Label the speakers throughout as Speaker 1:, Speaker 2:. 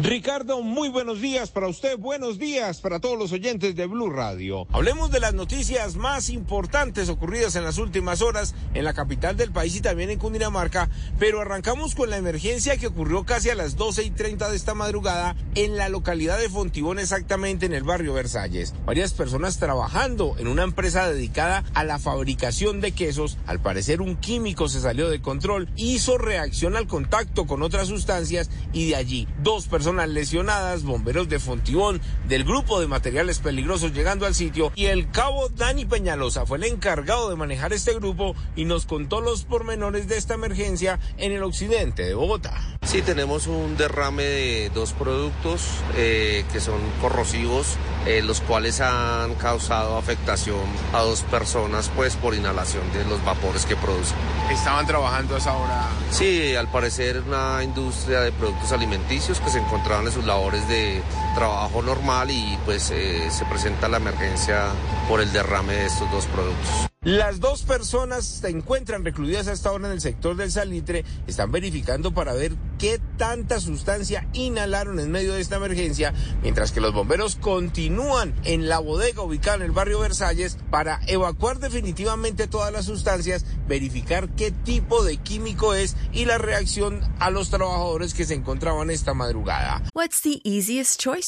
Speaker 1: Ricardo, muy buenos días para usted, buenos días para todos los oyentes de Blue Radio. Hablemos de las noticias más importantes ocurridas en las últimas horas en la capital del país y también en Cundinamarca, pero arrancamos con la emergencia que ocurrió casi a las 12 y 30 de esta madrugada en la localidad de Fontibón, exactamente en el barrio Versalles. Varias personas trabajando en una empresa dedicada a la fabricación de quesos, al parecer un químico se salió de control, hizo reacción al contacto con otras sustancias y de allí dos personas personas lesionadas, bomberos de Fontibón, del grupo de materiales peligrosos llegando al sitio y el cabo Dani Peñalosa fue el encargado de manejar este grupo y nos contó los pormenores de esta emergencia en el occidente de Bogotá.
Speaker 2: Sí, tenemos un derrame de dos productos eh, que son corrosivos, eh, los cuales han causado afectación a dos personas pues por inhalación de los vapores que producen.
Speaker 1: ¿Estaban trabajando a esa hora?
Speaker 2: Sí, al parecer una industria de productos alimenticios que se encontraban en sus labores de trabajo normal y pues eh, se presenta la emergencia por el derrame de estos dos productos.
Speaker 1: Las dos personas se encuentran recluidas hasta ahora en el sector del salitre, están verificando para ver qué tanta sustancia inhalaron en medio de esta emergencia, mientras que los bomberos continúan en la bodega ubicada en el barrio Versalles para evacuar definitivamente todas las sustancias, verificar qué tipo de químico es y la reacción a los trabajadores que se encontraban esta madrugada.
Speaker 3: What's the easiest choice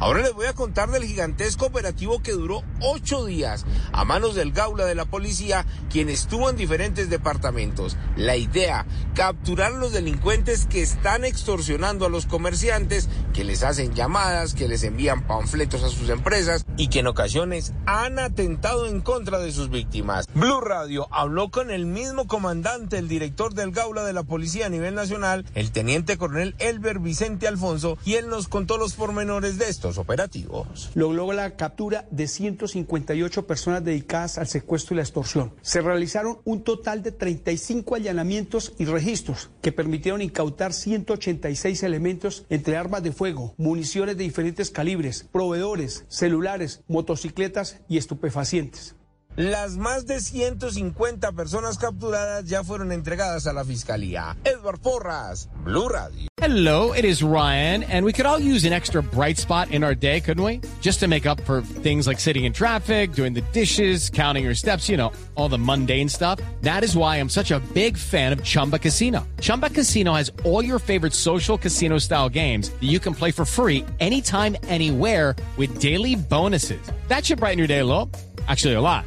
Speaker 1: Ahora les voy a contar del gigantesco operativo que duró ocho días a manos del Gaula de la policía, quien estuvo en diferentes departamentos. La idea, capturar a los delincuentes que están extorsionando a los comerciantes, que les hacen llamadas, que les envían panfletos a sus empresas y que en ocasiones han atentado en contra de sus víctimas. Blue Radio habló con el mismo comandante, el director del Gaula de la policía a nivel nacional, el teniente coronel Elber Vicente Alfonso, y él nos contó los pormenores de esto operativos.
Speaker 4: Logró la captura de 158 personas dedicadas al secuestro y la extorsión. Se realizaron un total de 35 allanamientos y registros que permitieron incautar 186 elementos entre armas de fuego, municiones de diferentes calibres, proveedores, celulares, motocicletas y estupefacientes.
Speaker 1: Las más de 150 personas capturadas ya fueron entregadas a la fiscalía. Edward Porras, Blue Radio.
Speaker 5: Hello, it is Ryan, and we could all use an extra bright spot in our day, couldn't we? Just to make up for things like sitting in traffic, doing the dishes, counting your steps, you know, all the mundane stuff. That is why I'm such a big fan of Chumba Casino. Chumba Casino has all your favorite social casino style games that you can play for free anytime, anywhere with daily bonuses. That should brighten your day a little. Actually, a lot.